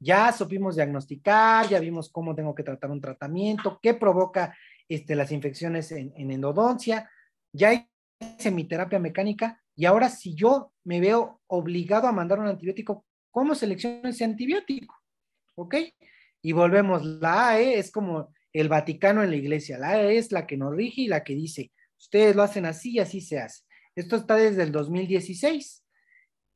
Ya supimos diagnosticar, ya vimos cómo tengo que tratar un tratamiento, qué provoca este, las infecciones en, en endodoncia, ya hice mi terapia mecánica y ahora si yo me veo obligado a mandar un antibiótico, ¿cómo selecciono ese antibiótico? ¿Ok? Y volvemos, la AE es como el Vaticano en la iglesia, la AE es la que nos rige y la que dice, ustedes lo hacen así y así se hace. Esto está desde el 2016,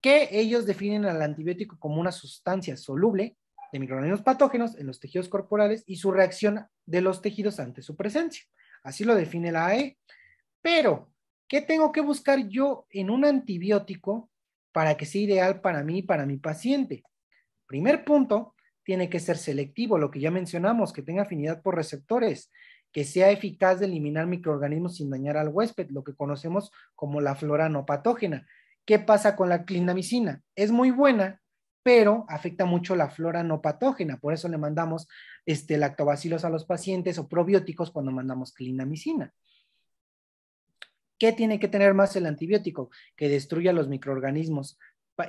que ellos definen al antibiótico como una sustancia soluble de microorganismos patógenos en los tejidos corporales y su reacción de los tejidos ante su presencia. Así lo define la AE. Pero, ¿qué tengo que buscar yo en un antibiótico para que sea ideal para mí y para mi paciente? Primer punto, tiene que ser selectivo, lo que ya mencionamos, que tenga afinidad por receptores que sea eficaz de eliminar microorganismos sin dañar al huésped, lo que conocemos como la flora no patógena. ¿Qué pasa con la clindamicina? Es muy buena, pero afecta mucho la flora no patógena, por eso le mandamos este, lactobacilos a los pacientes o probióticos cuando mandamos clindamicina. ¿Qué tiene que tener más el antibiótico? Que destruya los microorganismos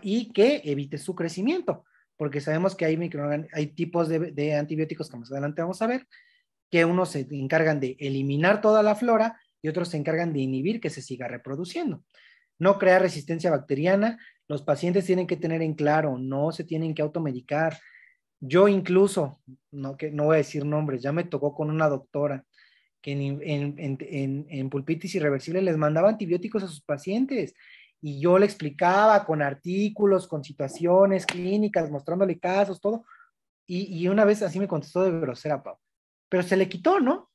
y que evite su crecimiento, porque sabemos que hay, hay tipos de, de antibióticos que más adelante vamos a ver, que unos se encargan de eliminar toda la flora y otros se encargan de inhibir que se siga reproduciendo. No crear resistencia bacteriana, los pacientes tienen que tener en claro, no se tienen que automedicar. Yo incluso, no, que, no voy a decir nombres, ya me tocó con una doctora que en, en pulpitis irreversible les mandaba antibióticos a sus pacientes y yo le explicaba con artículos, con situaciones clínicas, mostrándole casos, todo. Y, y, una vez así me contestó de grosera, Pau pero se le quitó, ¿no?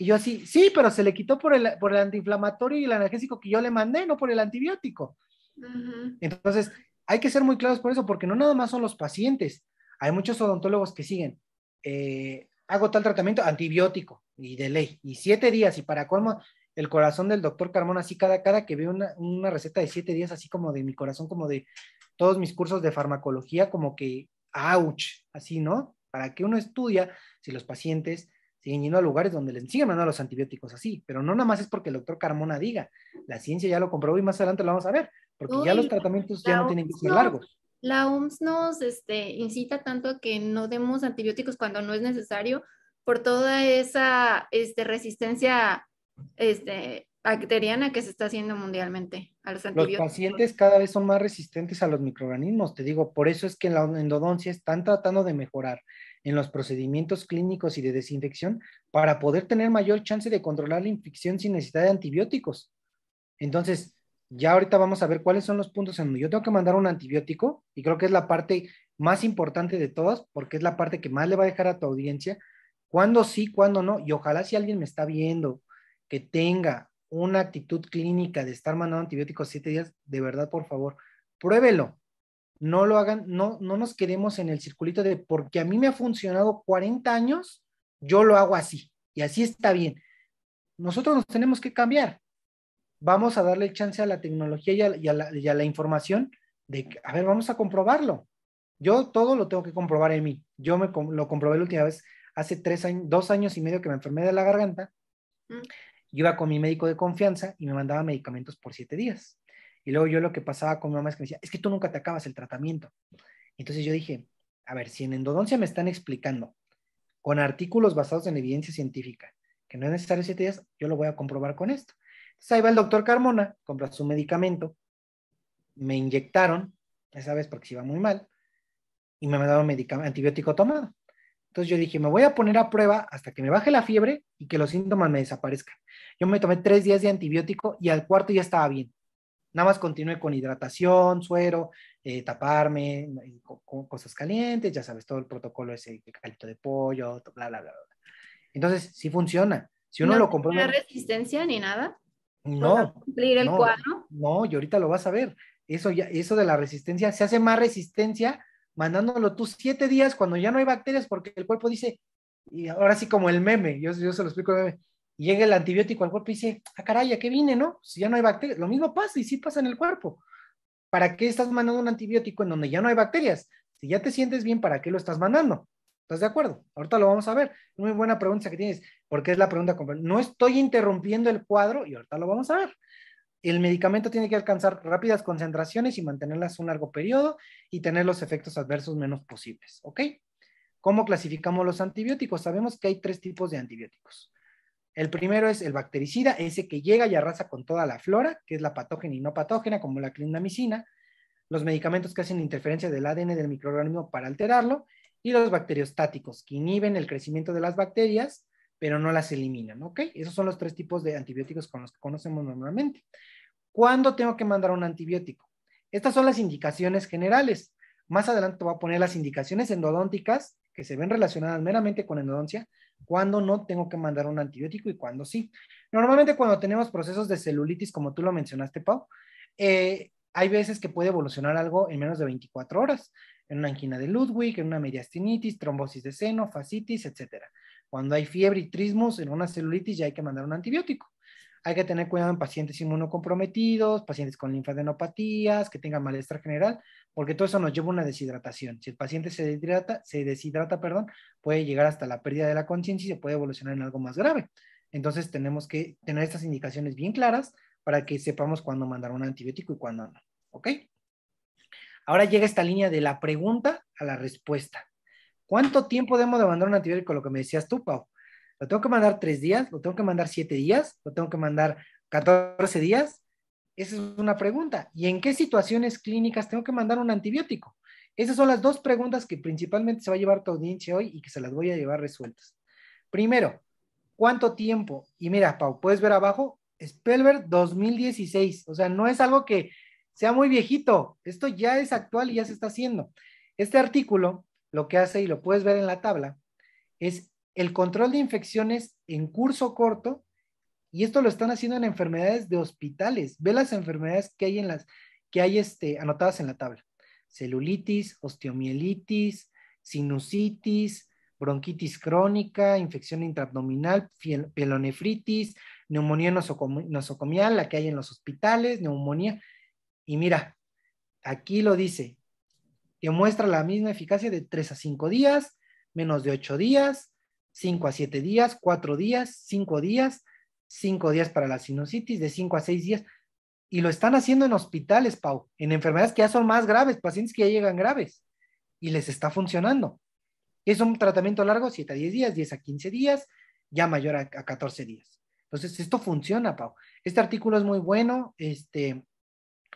Y yo así, sí, pero se le quitó por el, por el antiinflamatorio y el analgésico que yo le mandé, no por el antibiótico. Entonces, hay que ser muy claros por eso, porque no nada más son los pacientes. Hay muchos odontólogos que siguen, eh, hago tal tratamiento antibiótico y de ley, y siete días, y para colmo, el corazón del doctor Carmona, así cada, cada que veo una, una receta de siete días, así como de mi corazón, como de todos mis cursos de farmacología, como que, ouch, así, ¿no? Para que uno estudia si los pacientes siguen yendo a lugares donde les siguen mandando los antibióticos así, pero no nada más es porque el doctor Carmona diga, la ciencia ya lo comprobó y más adelante lo vamos a ver, porque ya los tratamientos ya no tienen que ser largos. La OMS nos este, incita tanto a que no demos antibióticos cuando no es necesario por toda esa este, resistencia este, bacteriana que se está haciendo mundialmente a los antibióticos. Los pacientes cada vez son más resistentes a los microorganismos, te digo, por eso es que en la endodoncia están tratando de mejorar en los procedimientos clínicos y de desinfección para poder tener mayor chance de controlar la infección sin necesidad de antibióticos. Entonces, ya ahorita vamos a ver cuáles son los puntos en donde yo tengo que mandar un antibiótico y creo que es la parte más importante de todas porque es la parte que más le va a dejar a tu audiencia cuándo sí, cuándo no. Y ojalá si alguien me está viendo que tenga una actitud clínica de estar mandando antibióticos siete días, de verdad, por favor, pruébelo no lo hagan, no, no nos quedemos en el circulito de porque a mí me ha funcionado 40 años, yo lo hago así y así está bien. Nosotros nos tenemos que cambiar. Vamos a darle chance a la tecnología y a, la, información de, a ver, vamos a comprobarlo. Yo todo lo tengo que comprobar en mí. Yo me lo comprobé la última vez hace tres años, dos años y medio que me enfermé de la garganta. Mm. iba con mi médico de confianza y me mandaba medicamentos por siete días. Y luego yo lo que pasaba con mi mamá es que me decía, es que tú nunca te acabas el tratamiento. Entonces yo dije, a ver, si en endodoncia me están explicando con artículos basados en evidencia científica que no es necesario siete días, yo lo voy a comprobar con esto. Entonces ahí va el doctor Carmona, compra su medicamento, me inyectaron, esa vez porque se iba muy mal, y me mandaron antibiótico tomado. Entonces yo dije, me voy a poner a prueba hasta que me baje la fiebre y que los síntomas me desaparezcan. Yo me tomé tres días de antibiótico y al cuarto ya estaba bien. Nada más continúe con hidratación, suero, eh, taparme, con, cosas calientes, ya sabes, todo el protocolo ese calito de pollo, bla, bla, bla, bla. Entonces, sí funciona. Si uno lo compra. ¿No resistencia ni nada? No. cumplir el cuadro? No, y ahorita lo vas a ver. Eso, ya, eso de la resistencia, se hace más resistencia mandándolo tú siete días cuando ya no hay bacterias, porque el cuerpo dice, y ahora sí como el meme, yo, yo se lo explico, el meme, llega el antibiótico al cuerpo y dice, ah, caray, ¿a qué vine, no? Si ya no hay bacterias. Lo mismo pasa y sí pasa en el cuerpo. ¿Para qué estás mandando un antibiótico en donde ya no hay bacterias? Si ya te sientes bien, ¿para qué lo estás mandando? ¿Estás de acuerdo? Ahorita lo vamos a ver. Muy buena pregunta que tienes, porque es la pregunta. No estoy interrumpiendo el cuadro y ahorita lo vamos a ver. el medicamento tiene que alcanzar rápidas concentraciones y mantenerlas un largo periodo y tener los efectos adversos menos posibles, ¿ok? ¿Cómo clasificamos los antibióticos? Sabemos que hay tres tipos de antibióticos. El primero es el bactericida, ese que llega y arrasa con toda la flora, que es la patógena y no patógena, como la clindamicina, los medicamentos que hacen interferencia del ADN del microorganismo para alterarlo, y los bacteriostáticos, que inhiben el crecimiento de las bacterias, pero no las eliminan, ¿ok? Esos son los tres tipos de antibióticos con los que conocemos normalmente. ¿Cuándo tengo que mandar un antibiótico? Estas son las indicaciones generales. Más adelante voy a poner las indicaciones endodónticas que se ven relacionadas meramente con endodoncia, cuándo no tengo que mandar un antibiótico y cuándo sí. Normalmente cuando tenemos procesos de celulitis, como tú lo mencionaste, Pau, eh, hay veces que puede evolucionar algo en menos de 24 horas, en una angina de Ludwig, en una mediastinitis, trombosis de seno, fascitis, etc. Cuando hay fiebre y trismus en una celulitis ya hay que mandar un antibiótico. Hay que tener cuidado en pacientes inmunocomprometidos, pacientes con linfadenopatías, que tengan malestar general, porque todo eso nos lleva a una deshidratación. Si el paciente se deshidrata, se deshidrata, perdón, puede llegar hasta la pérdida de la conciencia y se puede evolucionar en algo más grave. Entonces tenemos que tener estas indicaciones bien claras para que sepamos cuándo mandar un antibiótico y cuándo no. ¿Ok? Ahora llega esta línea de la pregunta a la respuesta. ¿Cuánto tiempo debemos de mandar un antibiótico? Lo que me decías tú, Pau. ¿Lo tengo que mandar tres días? ¿Lo tengo que mandar siete días? ¿Lo tengo que mandar 14 días? Esa es una pregunta. ¿Y en qué situaciones clínicas tengo que mandar un antibiótico? Esas son las dos preguntas que principalmente se va a llevar tu audiencia hoy y que se las voy a llevar resueltas. Primero, ¿cuánto tiempo? Y mira, Pau, puedes ver abajo, Spellberg 2016. O sea, no es algo que sea muy viejito. Esto ya es actual y ya se está haciendo. Este artículo lo que hace, y lo puedes ver en la tabla, es el control de infecciones en curso corto, y esto lo están haciendo en enfermedades de hospitales. Ve las enfermedades que hay en las que hay este, anotadas en la tabla. Celulitis, osteomielitis, sinusitis, bronquitis crónica, infección intraabdominal, pielonefritis, neumonía nosocomial, la que hay en los hospitales, neumonía. Y mira, aquí lo dice, que muestra la misma eficacia de 3 a 5 días, menos de 8 días, 5 a 7 días, 4 días, 5 días, 5 días para la sinusitis, de 5 a 6 días. Y lo están haciendo en hospitales, Pau, en enfermedades que ya son más graves, pacientes que ya llegan graves. Y les está funcionando. Es un tratamiento largo, 7 a 10 días, 10 a 15 días, ya mayor a, 14 días. Entonces, esto funciona, Pau. Este artículo es muy bueno. Este,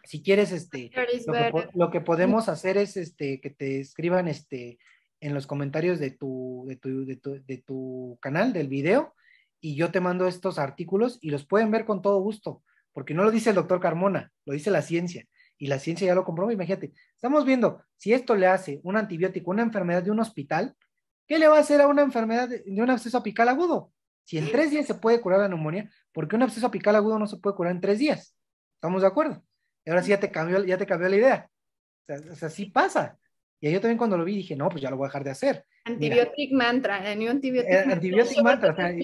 si quieres, este, lo que, lo que, podemos hacer es este, que te escriban este, en los comentarios de tu, de tu, de tu, de tu canal, del video, y yo te mando estos artículos y los pueden ver con todo gusto, porque no lo dice el doctor Carmona, lo dice la ciencia, y la ciencia ya lo comprobó. Imagínate, estamos viendo si esto le hace un antibiótico, una enfermedad de un hospital, ¿qué le va a hacer a una enfermedad de, un absceso apical agudo? Si en tres días se puede curar la neumonía, ¿por qué un absceso apical agudo no se puede curar en tres días? ¿Estamos de acuerdo? Y ahora sí ya te cambió, ya te cambió la idea. O sea, o sea, sí pasa. Y yo también cuando lo vi dije, no, pues ya lo voy a dejar de hacer. Antibiotic mantra, eh, antibiotic, eh, antibiotic mantra.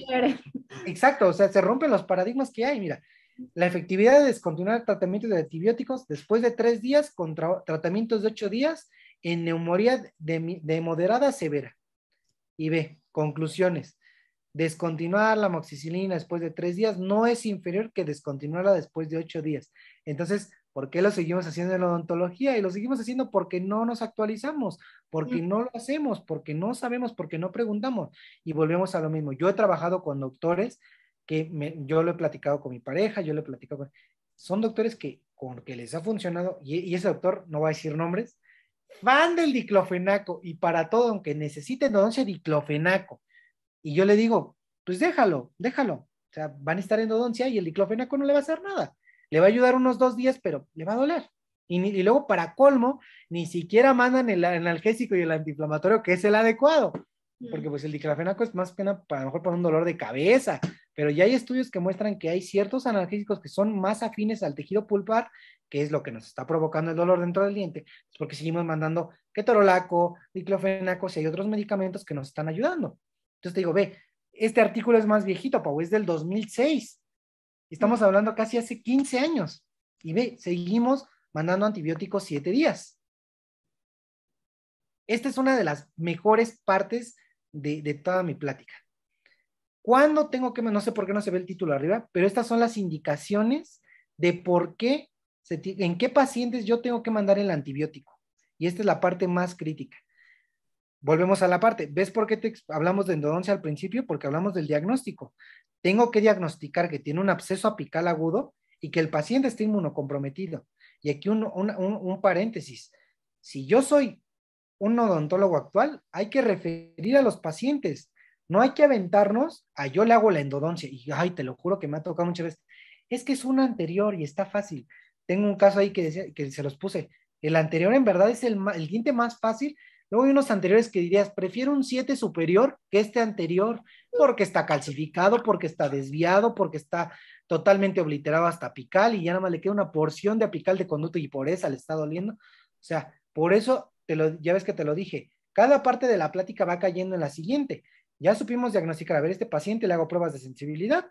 exacto, o sea, se rompen los paradigmas que hay. Mira, la efectividad de descontinuar tratamientos de antibióticos después de tres días contra tratamientos de ocho días en neumonía de, de moderada a severa. Y ve, conclusiones. Descontinuar la moxicilina después de tres días no es inferior que descontinuarla después de ocho días. Entonces, ¿Por qué lo seguimos haciendo en la odontología? Y lo seguimos haciendo porque no nos actualizamos, porque no lo hacemos, porque no sabemos, porque no preguntamos. Y volvemos a lo mismo. Yo he trabajado con doctores que yo lo he platicado con mi pareja, yo lo he platicado con... Son doctores que con que les ha funcionado, y, ese doctor, no va a decir nombres, fan del diclofenaco, y para todo, aunque necesite endodoncia, diclofenaco. Y yo le digo, pues déjalo, déjalo. O sea, van a estar en endodoncia y el diclofenaco no le va a hacer nada le va a ayudar unos dos días, pero le va a doler. Y, luego, para colmo, ni siquiera mandan el analgésico y el antiinflamatorio, que es el adecuado, porque pues el diclofenaco es más pena para mejor para un dolor de cabeza, pero ya hay estudios que muestran que hay ciertos analgésicos que son más afines al tejido pulpar, que es lo que nos está provocando el dolor dentro del diente, porque seguimos mandando ketorolaco, diclofenaco, y hay otros medicamentos que nos están ayudando. Entonces te digo, ve, este artículo es más viejito, Pau, es del 2006. Estamos hablando casi hace 15 años. Y ve, seguimos mandando antibióticos siete días. Esta es una de las mejores partes de, toda mi plática. ¿Cuándo tengo que, no sé por qué no se ve el título arriba, pero estas son las indicaciones de por qué, en qué pacientes yo tengo que mandar el antibiótico. Y esta es la parte más crítica. Volvemos a la parte. ¿Ves por qué te hablamos de endodoncia al principio? Porque hablamos del diagnóstico. Tengo que diagnosticar que tiene un absceso apical agudo y que el paciente está inmunocomprometido. Y aquí un, un paréntesis. Si yo soy un odontólogo actual, hay que referir a los pacientes. No hay que aventarnos a yo le hago la endodoncia. Y ay, te lo juro que me ha tocado muchas veces. Es que es un anterior y está fácil. Tengo un caso ahí que, decía, que se los puse. El anterior en verdad es el, el diente más fácil. Luego hay unos anteriores que dirías, prefiero un 7 superior que este anterior, porque está calcificado, porque está desviado, porque está totalmente obliterado hasta apical y ya nada más le queda una porción de apical de conducto y por eso le está doliendo. O sea, por eso, te lo, ya ves que te lo dije, cada parte de la plática va cayendo en la siguiente. Ya supimos diagnosticar, a ver, este paciente le hago pruebas de sensibilidad,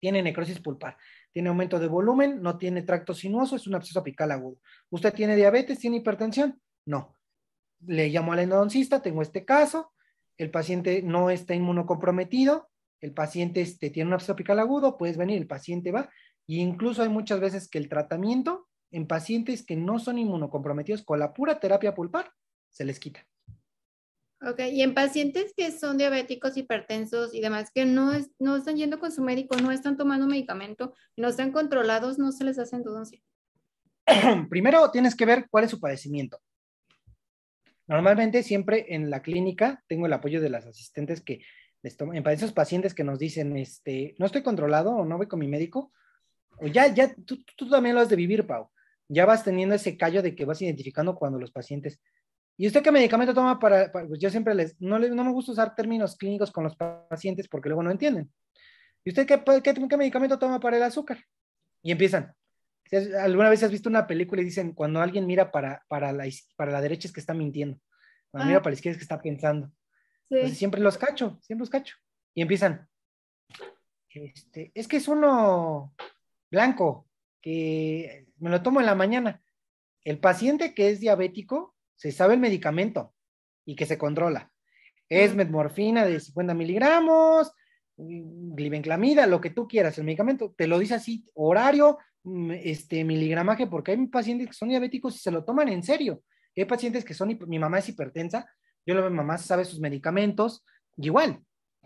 tiene necrosis pulpar, tiene aumento de volumen, no tiene tracto sinuoso, es un absceso apical agudo. ¿Usted tiene diabetes, tiene hipertensión? No. Le llamo al endodoncista, tengo este caso, el paciente no está inmunocomprometido, el paciente este, tiene un absceso apical agudo, puedes venir, el paciente va, e incluso hay muchas veces que el tratamiento en pacientes que no son inmunocomprometidos con la pura terapia pulpar se les quita. Ok, y en pacientes que son diabéticos, hipertensos y demás, que no, es, no están yendo con su médico, no están tomando medicamento, no están controlados, no se les hace endodoncia. Primero tienes que ver cuál es su padecimiento. Normalmente siempre en la clínica tengo el apoyo de las asistentes que les toman, en esos pacientes que nos dicen, este, no estoy controlado o no voy con mi médico, o ya, ya, tú, tú también lo has de vivir, Pau. Ya vas teniendo ese callo de que vas identificando cuando los pacientes ¿Y usted qué medicamento toma para, pues yo siempre les no, no me gusta usar términos clínicos con los pacientes porque luego no entienden. ¿Y usted qué, qué, medicamento toma para el azúcar? Y empiezan. ¿Alguna vez has visto una película y dicen cuando alguien mira para, para, la, para la derecha es que está mintiendo? Cuando mira ah. para la izquierda es que está pensando. siempre los cacho, siempre los cacho. Y empiezan. Este, es que es uno blanco, que me lo tomo en la mañana. El paciente que es diabético se sabe el medicamento y que se controla. Es metmorfina de 50 miligramos, glibenclamida, lo que tú quieras, el medicamento, te lo dice así, horario, mm, este, miligramaje, porque hay pacientes que son diabéticos y se lo toman en serio. Hay pacientes que son, mi mamá es hipertensa, yo lo veo, mamá sabe sus medicamentos, igual,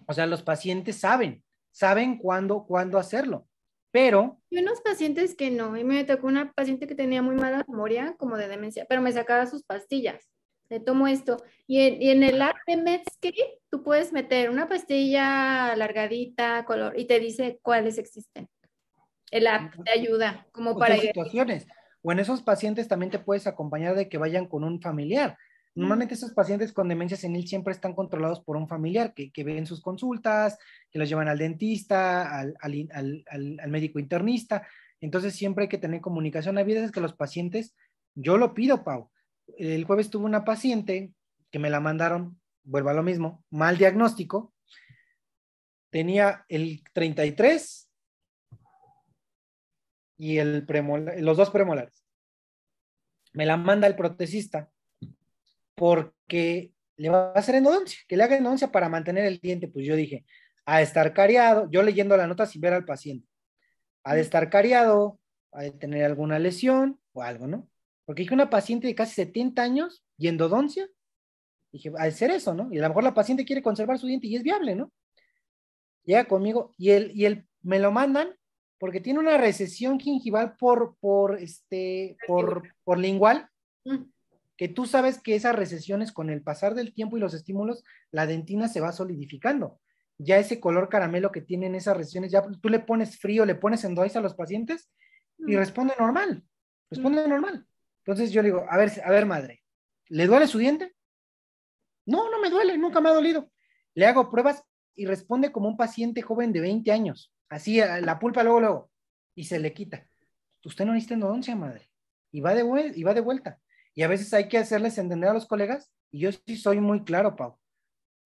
o sea, los pacientes saben, saben cuándo, cuándo hacerlo. Pero... Y unos pacientes que no, y me tocó una paciente que tenía muy mala memoria, como de demencia, pero me sacaba sus pastillas. Le tomo esto. Y en, el app de tú puedes meter una pastilla alargadita, color, y te dice cuáles existen. El app te ayuda como para... situaciones. O en esos pacientes también te puedes acompañar de que vayan con un familiar. Normalmente esos pacientes con demencia senil siempre están controlados por un familiar que, que ven sus consultas, que los llevan al dentista, al, al, al, médico internista. Entonces siempre hay que tener comunicación. Hay veces que los pacientes, yo lo pido, Pau. El jueves tuve una paciente que me la mandaron, vuelvo a lo mismo, mal diagnóstico. Tenía el 33 y el premolar, los dos premolares. Me la manda el protesista porque le va a hacer endodoncia, que le haga endodoncia para mantener el diente. Pues yo dije, a estar cariado, yo leyendo la nota sin ver al paciente, ha de estar cariado, ha de tener alguna lesión o algo, ¿no? Porque dije una paciente de casi 70 años y endodoncia, dije, de ser eso, ¿no? Y a lo mejor la paciente quiere conservar su diente y es viable, ¿no? Llega conmigo y él, y él me lo mandan porque tiene una recesión gingival por, por, este, por, por lingual. Mm que tú sabes que esas recesiones con el pasar del tiempo y los estímulos, la dentina se va solidificando. Ya ese color caramelo que tienen esas recesiones, ya tú le pones frío, le pones endoice a los pacientes y mm. responde normal, responde mm. normal. Entonces yo le digo, a ver, a ver, madre, ¿le duele su diente? No, no me duele, nunca me ha dolido. Le hago pruebas y responde como un paciente joven de 20 años, así la pulpa luego, luego, y se le quita. Usted no necesita endodoncia, madre, y va de, y va de vuelta. Y a veces hay que hacerles entender a los colegas, y yo sí soy muy claro, Pau.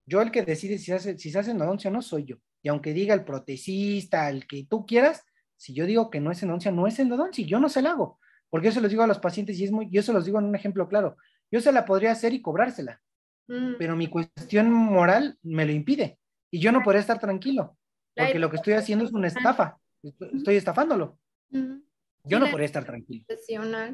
Yo el que decide si, hace, si se hace endodoncia no soy yo. Y aunque diga el protecista, el que tú quieras, si yo digo que no es endodoncia, no es endodoncia, yo no se la hago. Porque yo se los digo a los pacientes y es muy, yo se los digo en un ejemplo claro. Yo se la podría hacer y cobrársela, mm. pero mi cuestión moral me lo impide. Y yo no podría estar tranquilo, porque lo que estoy haciendo es una estafa. Estoy estafándolo. Yo no podría estar tranquilo.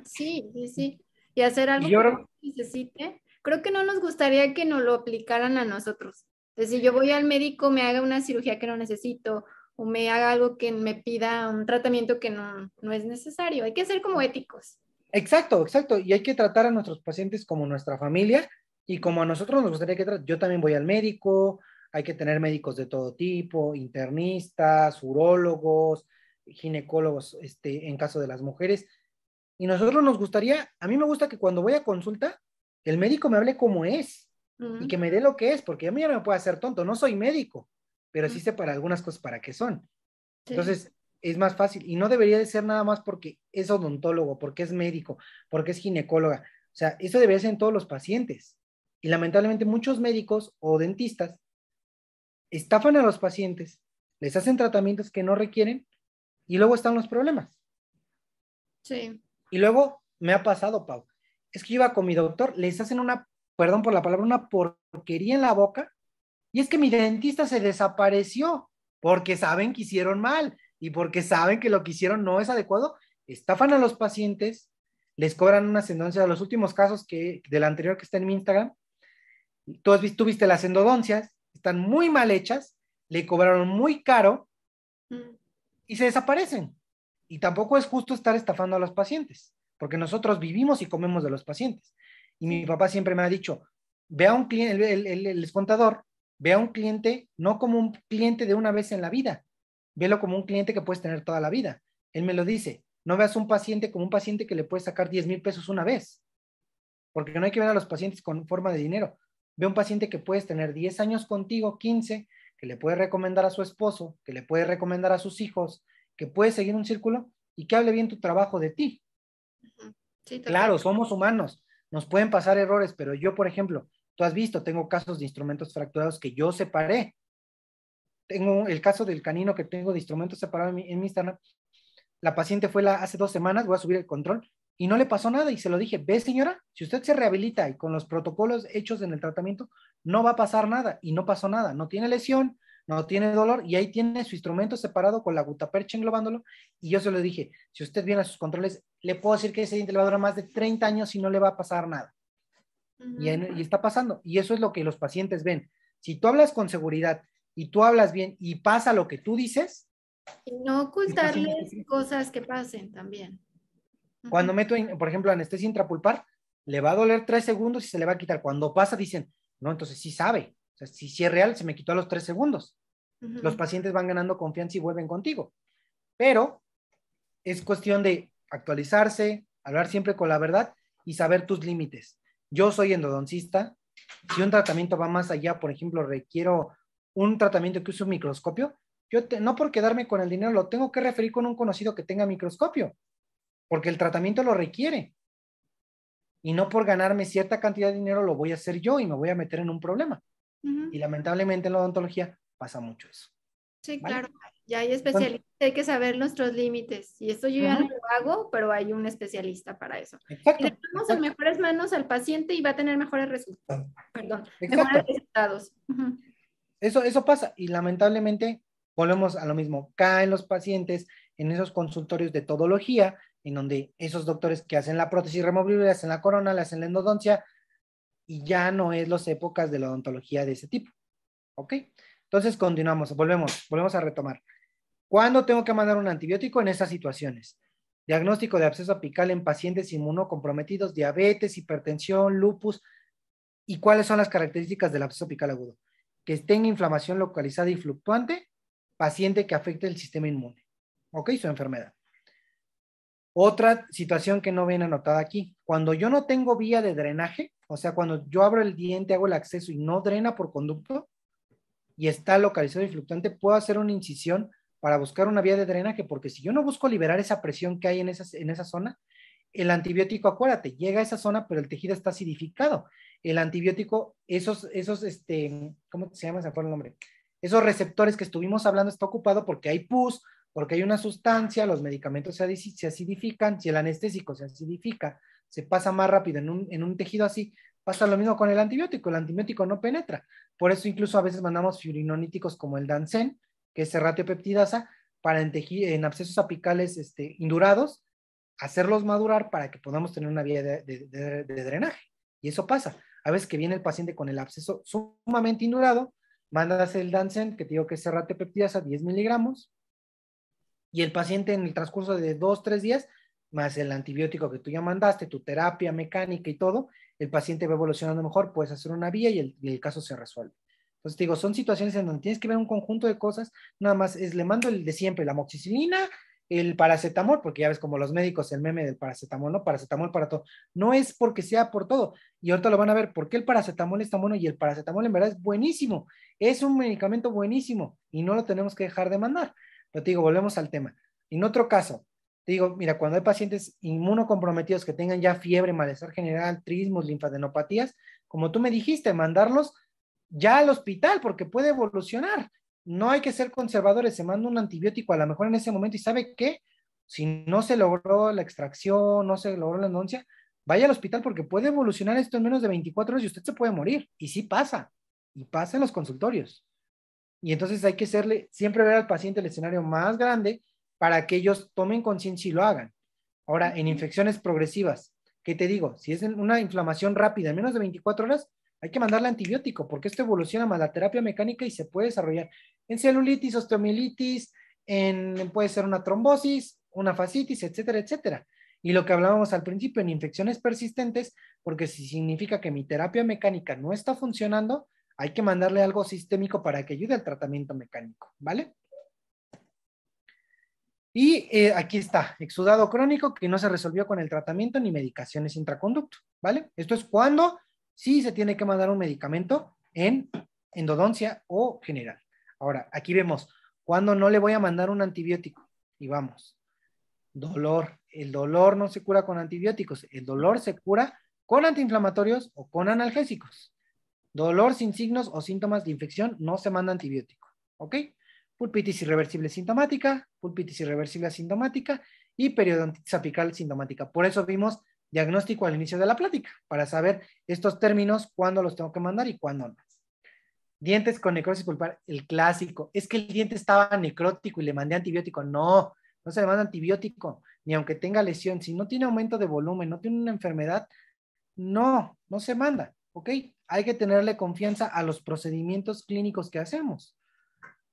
Sí, sí, sí. Y hacer algo que necesite. Creo que no nos gustaría que nos lo aplicaran a nosotros. Es decir, yo voy al médico, me haga una cirugía que no necesito o me haga algo que me pida un tratamiento que no, no es necesario. Hay que ser como éticos. Exacto, exacto. Y hay que tratar a nuestros pacientes como nuestra familia y como a nosotros nos gustaría que yo también voy al médico, hay que tener médicos de todo tipo, internistas, urólogos, ginecólogos, este, en caso de las mujeres. Y nosotros nos gustaría, a mí me gusta que cuando voy a consulta, el médico me hable como es y que me dé lo que es, porque a mí ya no me puede hacer tonto, no soy médico, pero sí sé para algunas cosas para qué son. Entonces, es más fácil y no debería de ser nada más porque es odontólogo, porque es médico, porque es ginecóloga. O sea, eso debería ser en todos los pacientes. Y lamentablemente muchos médicos o dentistas estafan a los pacientes, les hacen tratamientos que no requieren y luego están los problemas. Sí. Y luego me ha pasado, Pau. Es que yo iba con mi doctor, les hacen una, perdón por la palabra, una porquería en la boca y es que mi dentista se desapareció porque saben que hicieron mal y porque saben que lo que hicieron no es adecuado, estafan a los pacientes, les cobran unas endodoncias. Los últimos casos que del anterior que está en mi Instagram, tú, has visto, viste las endodoncias, están muy mal hechas, le cobraron muy caro y se desaparecen. Y tampoco es justo estar estafando a los pacientes, porque nosotros vivimos y comemos de los pacientes. Y mi papá siempre me ha dicho, ve a un cliente, el, el, el, contador, ve a un cliente no como un cliente de una vez en la vida, velo como un cliente que puedes tener toda la vida. Él me lo dice, no veas un paciente como un paciente que le puedes sacar 10 mil pesos una vez, porque no hay que ver a los pacientes con forma de dinero. Ve un paciente que puedes tener 10 años contigo, 15, que le puedes recomendar a su esposo, que le puedes recomendar a sus hijos, que puedes seguir un círculo y que hable bien tu trabajo de ti. claro, somos humanos, nos pueden pasar errores, pero yo, por ejemplo, tú has visto, tengo casos de instrumentos fracturados que yo separé tengo el caso del canino que tengo de instrumentos separados en mi, en Instagram. La paciente fue la, hace dos semanas, voy a subir el control y no le pasó nada y se lo dije, ve señora, si usted se rehabilita y con los protocolos hechos en el tratamiento, no va a pasar nada y no pasó nada, no tiene lesión, no tiene dolor y ahí tiene su instrumento separado con la gutapercha englobándolo y yo se lo dije, si usted viene a sus controles, le puedo decir que ese diente le va a durar más de 30 años y no le va a pasar nada. y, y está pasando y eso es lo que los pacientes ven. Si tú hablas con seguridad y tú hablas bien y pasa lo que tú dices. Y no ocultarles cosas que pasen también. Cuando meto, por ejemplo, anestesia intrapulpar, le va a doler tres segundos y se le va a quitar. Cuando pasa, dicen, no, entonces sí sabe. O sea, si, es real, se me quitó a los tres segundos. Los pacientes van ganando confianza y vuelven contigo. Pero es cuestión de actualizarse, hablar siempre con la verdad y saber tus límites. Yo soy endodoncista. Si un tratamiento va más allá, por ejemplo, requiero un tratamiento que use un microscopio, yo no por quedarme con el dinero, lo tengo que referir con un conocido que tenga microscopio, porque el tratamiento lo requiere. Y no por ganarme cierta cantidad de dinero lo voy a hacer yo y me voy a meter en un problema. Y lamentablemente en la odontología pasa mucho eso. Sí, claro. Ya hay especialistas, hay que saber nuestros límites. Y esto yo ya no lo hago, pero hay un especialista para eso. Exacto. Y le damos en mejores manos al paciente y va a tener mejores resultados. Perdón, mejores resultados. Eso, eso pasa y lamentablemente volvemos a lo mismo, caen los pacientes en esos consultorios de todología, en donde esos doctores que hacen la prótesis removible, le hacen la corona, le hacen la endodoncia, y ya no es las épocas de la odontología de ese tipo. ¿Ok? Entonces continuamos, volvemos, volvemos a retomar. ¿Cuándo tengo que mandar un antibiótico en esas situaciones? Diagnóstico de absceso apical en pacientes inmunocomprometidos, diabetes, hipertensión, lupus. ¿Y cuáles son las características del absceso apical agudo? que tenga inflamación localizada y fluctuante, paciente que afecte el sistema inmune. ¿Ok? Su enfermedad. Otra situación que no viene anotada aquí, cuando yo no tengo vía de drenaje, o sea, cuando yo abro el diente, hago el acceso y no drena por conducto y está localizado y fluctuante, puedo hacer una incisión para buscar una vía de drenaje, porque si yo no busco liberar esa presión que hay en esa, en esa zona, el antibiótico, acuérdate, llega a esa zona, pero el tejido está acidificado el antibiótico, esos, esos, este, ¿cómo se llama? Se fue el nombre. Esos receptores que estuvimos hablando está ocupado porque hay pus, porque hay una sustancia, los medicamentos se, acidifican, si el anestésico se acidifica, se pasa más rápido en un, tejido así, pasa lo mismo con el antibiótico, el antibiótico no penetra. Por eso incluso a veces mandamos fibrinoníticos como el Dansen, que es serratiopeptidasa, para en, abscesos apicales este, indurados, hacerlos madurar para que podamos tener una vía de, drenaje. Y eso pasa. A veces que viene el paciente con el absceso sumamente indurado, mandas el Dansen, que te digo que es serratepeptidasa, 10 miligramos, y el paciente en el transcurso de dos, tres días, más el antibiótico que tú ya mandaste, tu terapia mecánica y todo, el paciente va evolucionando mejor, puedes hacer una vía y el, y el caso se resuelve. Entonces, te digo, son situaciones en donde tienes que ver un conjunto de cosas, nada más es, le mando el de siempre, la moxicilina, el paracetamol, porque ya ves como los médicos, el meme del paracetamol, ¿no? Paracetamol para todo. No es porque sea por todo. Y ahorita lo van a ver, ¿por qué el paracetamol está bueno? Y el paracetamol en verdad es buenísimo. Es un medicamento buenísimo y no lo tenemos que dejar de mandar. Pero te digo, volvemos al tema. En otro caso, te digo, mira, cuando hay pacientes inmunocomprometidos que tengan ya fiebre, malestar general, trismos, linfadenopatías, como tú me dijiste, mandarlos ya al hospital porque puede evolucionar no hay que ser conservadores, se manda un antibiótico a lo mejor en ese momento y sabe qué, si no se logró la extracción, no se logró la enuncia, vaya al hospital porque puede evolucionar esto en menos de 24 horas y usted se puede morir. Y sí pasa, y pasa en los consultorios. Y entonces hay que hacerle, siempre ver al paciente el escenario más grande para que ellos tomen conciencia y lo hagan. Ahora, en infecciones progresivas, ¿qué te digo? Si es una inflamación rápida en menos de 24 horas, hay que mandarle antibiótico porque esto evoluciona más la terapia mecánica y se puede desarrollar en celulitis, osteomielitis, en, puede ser una trombosis, una fascitis, etcétera, etcétera. Y lo que hablábamos al principio en infecciones persistentes, porque si significa que mi terapia mecánica no está funcionando, hay que mandarle algo sistémico para que ayude al tratamiento mecánico, ¿vale? Y eh, aquí está, exudado crónico que no se resolvió con el tratamiento ni medicaciones intraconducto, ¿vale? Esto es cuando sí se tiene que mandar un medicamento en endodoncia o general. Ahora, aquí vemos, cuando no le voy a mandar un antibiótico? Y vamos, dolor. El dolor no se cura con antibióticos, el dolor se cura con antiinflamatorios o con analgésicos. Dolor sin signos o síntomas de infección no se manda antibiótico. ¿Ok? Pulpitis irreversible sintomática, pulpitis irreversible asintomática y periodontitis apical sintomática. Por eso vimos diagnóstico al inicio de la plática, para saber estos términos, cuándo los tengo que mandar y cuándo no. Dientes con necrosis pulpar, el clásico. Es que el diente estaba necrótico y le mandé antibiótico. No, no se le manda antibiótico, ni aunque tenga lesión. Si no tiene aumento de volumen, no tiene una enfermedad, no, no se manda. ¿Ok? Hay que tenerle confianza a los procedimientos clínicos que hacemos.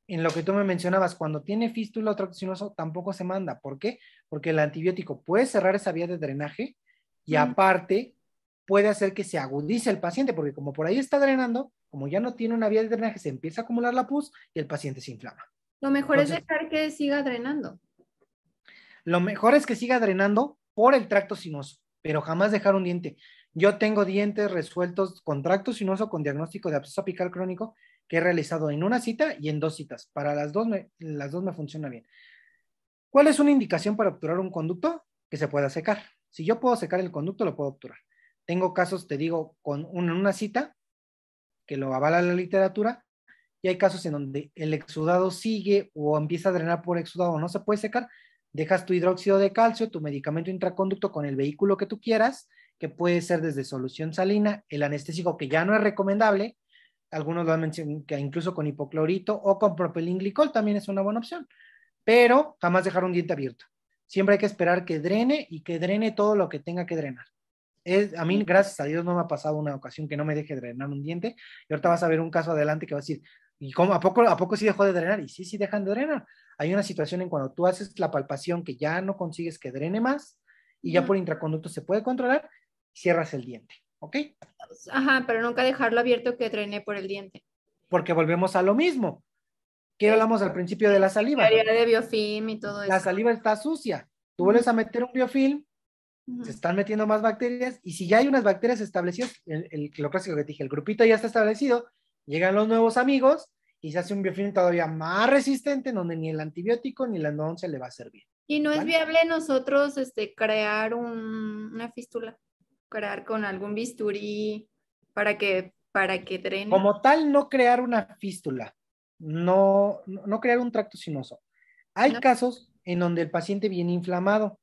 En lo que tú me mencionabas, cuando tiene fístula o tracto tampoco se manda. ¿Por qué? Porque el antibiótico puede cerrar esa vía de drenaje y aparte puede hacer que se agudice el paciente, porque como por ahí está drenando, como ya no tiene una vía de drenaje, se empieza a acumular la pus y el paciente se inflama. Lo mejor es dejar que siga drenando. Lo mejor es que siga drenando por el tracto sinuoso, pero jamás dejar un diente. Yo tengo dientes resueltos con tracto sinuoso con diagnóstico de absceso apical crónico que he realizado en una cita y en dos citas. Para las dos me, las dos me funciona bien. ¿Cuál es una indicación para obturar un conducto? Que se pueda secar. Si yo puedo secar el conducto, lo puedo obturar. Tengo casos, te digo, con una, cita que lo avala la literatura, y hay casos en donde el exudado sigue o empieza a drenar por exudado, no se puede secar, dejas tu hidróxido de calcio, tu medicamento intraconducto con el vehículo que tú quieras, que puede ser desde solución salina, el anestésico que ya no es recomendable, algunos lo han mencionado que incluso con hipoclorito o con propilenglicol también es una buena opción, pero jamás dejar un diente abierto. Siempre hay que esperar que drene y que drene todo lo que tenga que drenar. Es, a mí, gracias a Dios, no me ha pasado una ocasión que no me deje drenar un diente. Y ahorita vas a ver un caso adelante que va a decir, ¿y cómo? ¿A poco, ¿A poco sí dejó de drenar? Y sí, sí dejan de drenar. Hay una situación en cuando tú haces la palpación que ya no consigues que drene más y ya por intraconducto se puede controlar, cierras el diente. ¿Ok? Ajá, pero nunca dejarlo abierto que drene por el diente. Porque volvemos a lo mismo. ¿Qué hablamos al principio de la saliva? de biofilm y todo eso. La saliva está sucia. Tú vuelves a meter un biofilm, se están metiendo más bacterias, y si ya hay unas bacterias establecidas, el, lo clásico que te dije, el grupito ya está establecido, llegan los nuevos amigos y se hace un biofilm todavía más resistente, donde ni el antibiótico ni la endodoncia le va a servir. Y no es viable nosotros este, crear una fístula, crear con algún bisturí para que, para que drene. Como tal, no crear una fístula no, no crear un tracto sinuoso. Hay casos en donde el paciente viene inflamado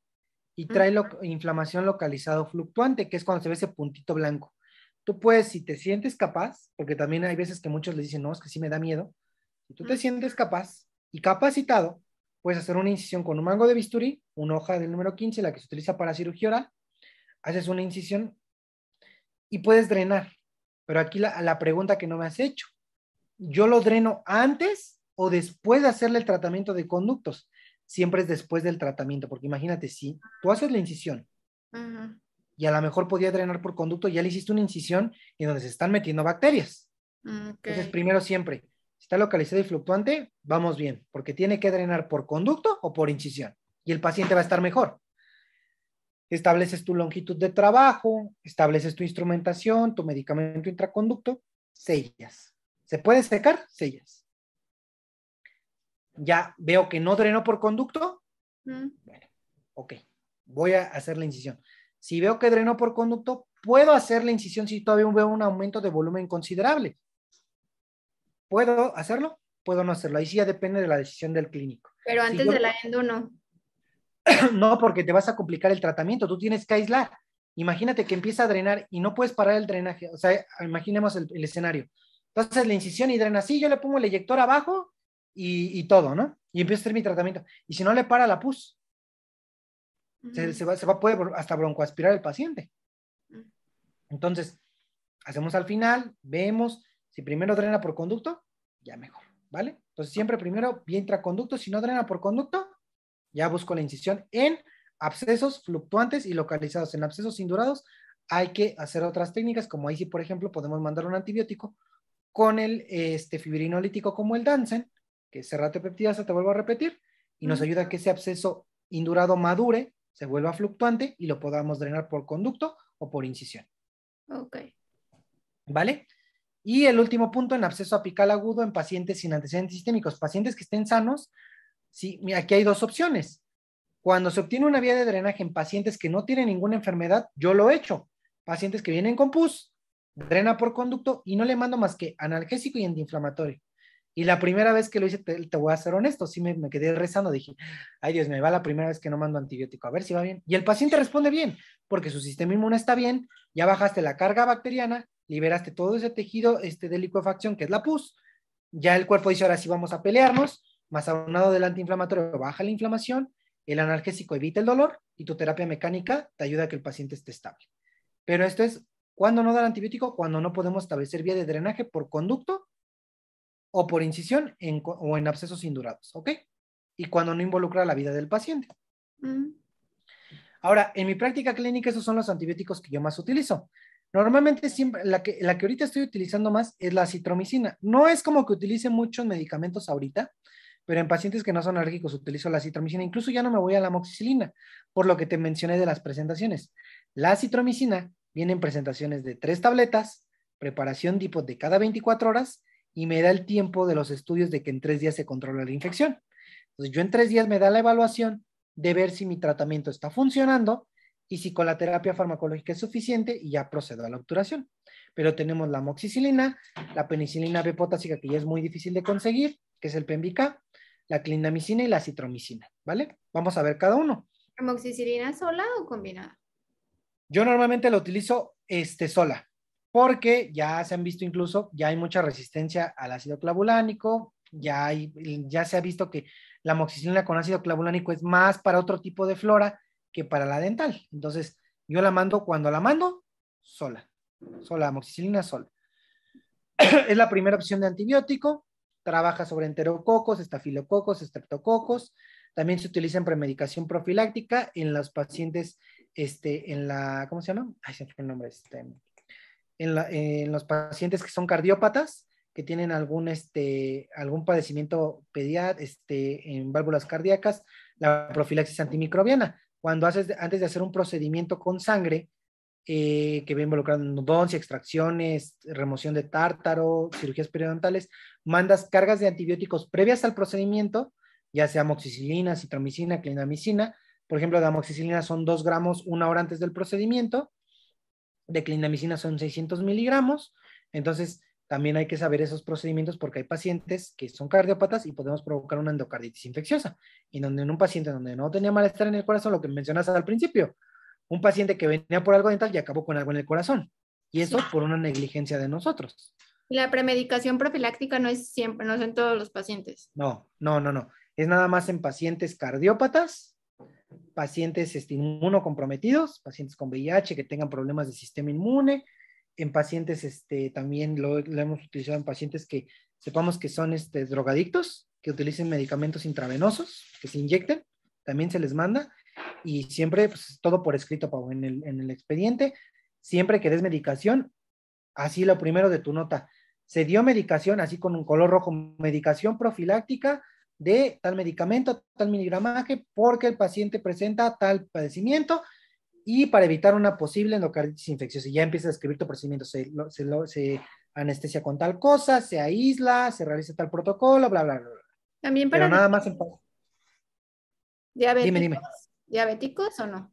y trae inflamación localizado fluctuante, que es cuando se ve ese puntito blanco. Tú puedes, si te sientes capaz, porque también hay veces que muchos le dicen, no, es que sí me da miedo, si tú te sientes capaz y capacitado, puedes hacer una incisión con un mango de bisturí, una hoja del número 15, la que se utiliza para cirugía oral, haces una incisión y puedes drenar. Pero aquí la, la pregunta que no me has hecho, ¿yo lo dreno antes o después de hacerle el tratamiento de conductos? Siempre es después del tratamiento, porque imagínate, si tú haces la incisión y a lo mejor podía drenar por conducto, ya le hiciste una incisión en donde se están metiendo bacterias. Entonces, primero siempre, si está localizado y fluctuante, vamos bien, porque tiene que drenar por conducto o por incisión y el paciente va a estar mejor. Estableces tu longitud de trabajo, estableces tu instrumentación, tu medicamento intraconducto, sellas. ¿Se puede secar? Sellas. Ya veo que no drenó por conducto. Bueno, ok, voy a hacer la incisión. Si veo que drenó por conducto, puedo hacer la incisión si todavía veo un aumento de volumen considerable. ¿Puedo hacerlo? Puedo no hacerlo. Ahí sí ya depende de la decisión del clínico. Pero antes de la endo no. no, porque te vas a complicar el tratamiento. Tú tienes que aislar. Imagínate que empieza a drenar y no puedes parar el drenaje. O sea, imaginemos el, escenario. Entonces la incisión y drena. Sí, yo le pongo el eyector abajo y, todo, ¿no? Y empiezo a hacer mi tratamiento. Y si no le para la pus, se, va, se va a poder hasta broncoaspirar el paciente. Entonces, hacemos al final, vemos, si primero drena por conducto, ya mejor, ¿vale? Entonces, siempre primero vía intraconducto, si no drena por conducto, ya busco la incisión en abscesos fluctuantes y localizados. En abscesos indurados hay que hacer otras técnicas, como ahí sí, por ejemplo, podemos mandar un antibiótico con el este, fibrinolítico como el Dansen, que es serratepeptidasa, te vuelvo a repetir, y nos ayuda a que ese absceso indurado madure, se vuelva fluctuante y lo podamos drenar por conducto o por incisión. Ok. ¿Vale? Y el último punto, en absceso apical agudo en pacientes sin antecedentes sistémicos. Pacientes que estén sanos, sí, aquí hay dos opciones. Cuando se obtiene una vía de drenaje en pacientes que no tienen ninguna enfermedad, yo lo he hecho. Pacientes que vienen con pus, drena por conducto y no le mando más que analgésico y antiinflamatorio. Y la primera vez que lo hice, te, voy a ser honesto, sí me, quedé rezando, dije, ay Dios, me va la primera vez que no mando antibiótico, a ver si va bien. Y el paciente responde bien, porque su sistema inmune está bien, ya bajaste la carga bacteriana, liberaste todo ese tejido este, de licuefacción que es la pus, ya el cuerpo dice, ahora sí vamos a pelearnos, más aunado del antiinflamatorio baja la inflamación, el analgésico evita el dolor y tu terapia mecánica te ayuda a que el paciente esté estable. Pero esto es cuando no dar antibiótico, cuando no podemos establecer vía de drenaje por conducto o por incisión o en abscesos indurados, ¿ok? Y cuando no involucra la vida del paciente. Mm. Ahora, en mi práctica clínica, esos son los antibióticos que yo más utilizo. Normalmente siempre, la que, la que ahorita estoy utilizando más es la citromicina. No es como que utilice muchos medicamentos ahorita, pero en pacientes que no son alérgicos utilizo la citromicina. Incluso ya no me voy a la moxicilina, por lo que te mencioné de las presentaciones. La citromicina viene en presentaciones de tres tabletas, preparación tipo de cada 24 horas y me da el tiempo de los estudios de que en tres días se controla la infección. Entonces, yo en tres días me da la evaluación de ver si mi tratamiento está funcionando y si con la terapia farmacológica es suficiente y ya procedo a la obturación. Pero tenemos la moxicilina, la penicilina B potásica que ya es muy difícil de conseguir, que es el PENVICA, la clindamicina y la citromicina, ¿vale? Vamos a ver cada uno. ¿Moxicilina sola o combinada? Yo normalmente la utilizo este, sola porque ya se han visto incluso, ya hay mucha resistencia al ácido clavulánico, ya, hay, ya se ha visto que la amoxicilina con ácido clavulánico es más para otro tipo de flora que para la dental. Entonces, yo la mando cuando la mando, sola, sola, amoxicilina sola. es la primera opción de antibiótico, trabaja sobre enterococos, estafilococos, estreptococos. También se utiliza en premedicación profiláctica en los pacientes, este, en la, ¿cómo se llama? Ay, se fue el nombre, este, en, los pacientes que son cardiópatas, que tienen algún, este, algún padecimiento pediátrico este, en válvulas cardíacas, la profilaxis antimicrobiana. Cuando haces, antes de hacer un procedimiento con sangre, eh, que va involucrado en endodoncia, extracciones, remoción de tártaro, cirugías periodontales, mandas cargas de antibióticos previas al procedimiento, ya sea amoxicilina, citromicina, clindamicina. Por ejemplo, de amoxicilina son 2 gramos una hora antes del procedimiento de clindamicina son 600 miligramos. Entonces, también hay que saber esos procedimientos porque hay pacientes que son cardiópatas y podemos provocar una endocarditis infecciosa. Y donde en un paciente donde no tenía malestar en el corazón, lo que mencionas al principio, un paciente que venía por algo dental y acabó con algo en el corazón. Y eso por una negligencia de nosotros. La premedicación profiláctica no es siempre, no es en todos los pacientes. No, no, no, no. Es nada más en pacientes cardiópatas, pacientes este, inmunocomprometidos, pacientes con VIH que tengan problemas de sistema inmune, en pacientes, este, también lo, hemos utilizado en pacientes que sepamos que son este, drogadictos, que utilicen medicamentos intravenosos, que se inyecten, también se les manda, y siempre, pues, todo por escrito, Pau, en el, en el expediente, siempre que des medicación, así lo primero de tu nota, se dio medicación, así con un color rojo, medicación profiláctica de tal medicamento, tal miligramaje, porque el paciente presenta tal padecimiento y para evitar una posible endocarditis infecciosa. Y ya empieza a escribir tu procedimiento, se, se, anestesia con tal cosa, se aísla, se realiza tal protocolo, bla, bla, bla. También para... Pero nada más en... ¿Diabéticos? Dime, dime. ¿Diabéticos o no?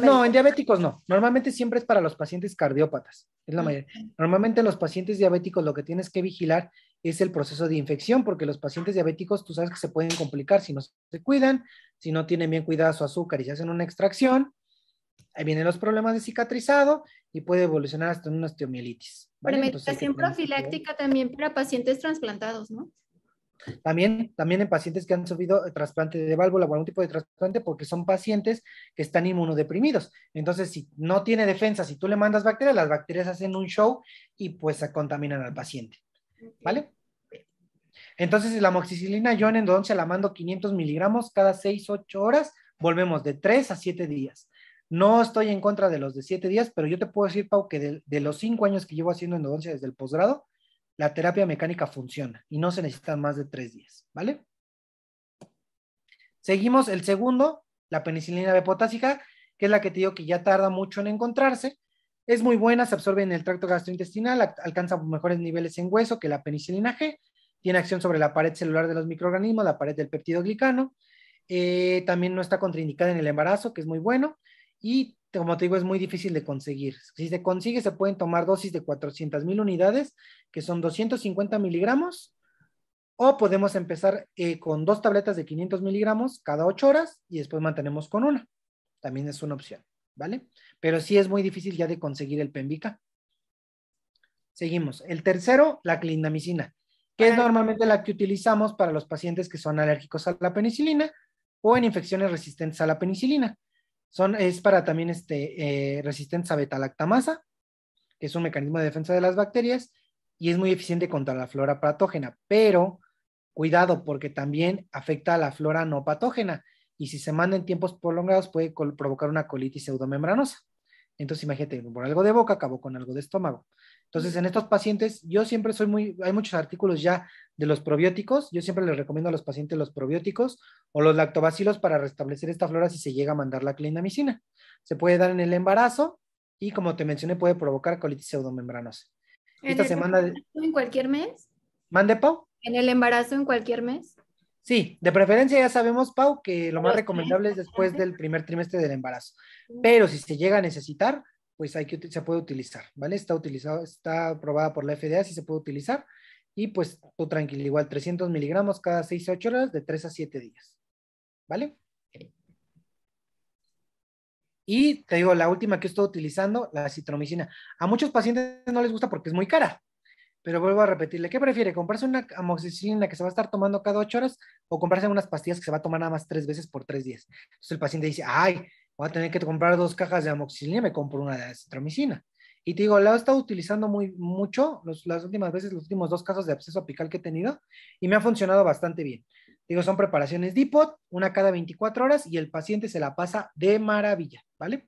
No, en diabéticos no. Normalmente siempre es para los pacientes cardiópatas. Es la mayoría. Normalmente los pacientes diabéticos lo que tienes que vigilar es el proceso de infección, porque los pacientes diabéticos tú sabes que se pueden complicar si no se cuidan, si no tienen bien cuidado su azúcar y se hacen una extracción. Ahí vienen los problemas de cicatrizado y puede evolucionar hasta una osteomielitis. ¿vale? medicación profiláctica también para pacientes trasplantados, ¿no? También, también en pacientes que han sufrido trasplante de válvula o algún tipo de trasplante, porque son pacientes que están inmunodeprimidos. Entonces, si no tiene defensa, si tú le mandas bacterias, las bacterias hacen un show y pues se contaminan al paciente. ¿Vale? Entonces, la moxicilina yo en endodoncia la mando 500 miligramos cada 6, 8 horas. Volvemos de 3 a 7 días. No estoy en contra de los de 7 días, pero yo te puedo decir, Pau, que de, de los 5 años que llevo haciendo endodoncia desde el posgrado, la terapia mecánica funciona y no se necesitan más de 3 días, ¿vale? Seguimos el segundo, la penicilina B potásica, que es la que te digo que ya tarda mucho en encontrarse. Es muy buena, se absorbe en el tracto gastrointestinal, alcanza mejores niveles en hueso que la penicilina G, tiene acción sobre la pared celular de los microorganismos, la pared del péptido glicano, eh, también no está contraindicada en el embarazo, que es muy bueno, y como te digo, es muy difícil de conseguir. Si se consigue, se pueden tomar dosis de 400 mil unidades, que son 250 miligramos, o podemos empezar eh, con dos tabletas de 500 miligramos cada ocho horas y después mantenemos con una. También es una opción, ¿vale? Pero sí es muy difícil ya de conseguir el Pembica. Seguimos. El tercero, la clindamicina, que es normalmente la que utilizamos para los pacientes que son alérgicos a la penicilina o en infecciones resistentes a la penicilina. Son, es para también este, eh, resistentes a beta-lactamasa, que es un mecanismo de defensa de las bacterias y es muy eficiente contra la flora patógena, pero cuidado porque también afecta a la flora no patógena y si se manda en tiempos prolongados puede provocar una colitis pseudomembranosa. Entonces imagínate, por algo de boca acabó con algo de estómago. Entonces, en estos pacientes, yo siempre soy muy, hay muchos artículos ya de los probióticos, yo siempre les recomiendo a los pacientes los probióticos o los lactobacilos para restablecer esta flora si se llega a mandar la clindamicina. Se puede dar en el embarazo y como te mencioné puede provocar colitis pseudomembranosa. Esta semana ¿En cualquier mes? ¿Mande, Pau? ¿En el embarazo en cualquier mes? Sí, de preferencia ya sabemos, Pau, que lo más recomendable es después del primer trimestre del embarazo. Pero si se llega a necesitar, pues hay que, se puede utilizar, ¿vale? Está utilizado, está aprobada por la FDA, sí se puede utilizar. Y pues tú tranquilo, igual 300 miligramos cada 6 a 8 horas de 3 a 7 días, ¿vale? Y te digo, la última que estoy utilizando, la citromicina. A muchos pacientes no les gusta porque es muy cara. Pero vuelvo a repetirle, ¿qué prefiere? ¿Comprarse una amoxicilina que se va a estar tomando cada 8 horas o comprarse unas pastillas que se va a tomar nada más 3 veces por 3 días? Entonces el paciente dice, ay, voy a tener que comprar dos cajas de amoxicilina me compro una de acitromicina. Y te digo, la he estado utilizando muy mucho las últimas veces, los últimos dos casos de absceso apical que he tenido y me ha funcionado bastante bien. Digo, son preparaciones DIPOT, una cada 24 horas y el paciente se la pasa de maravilla, ¿vale?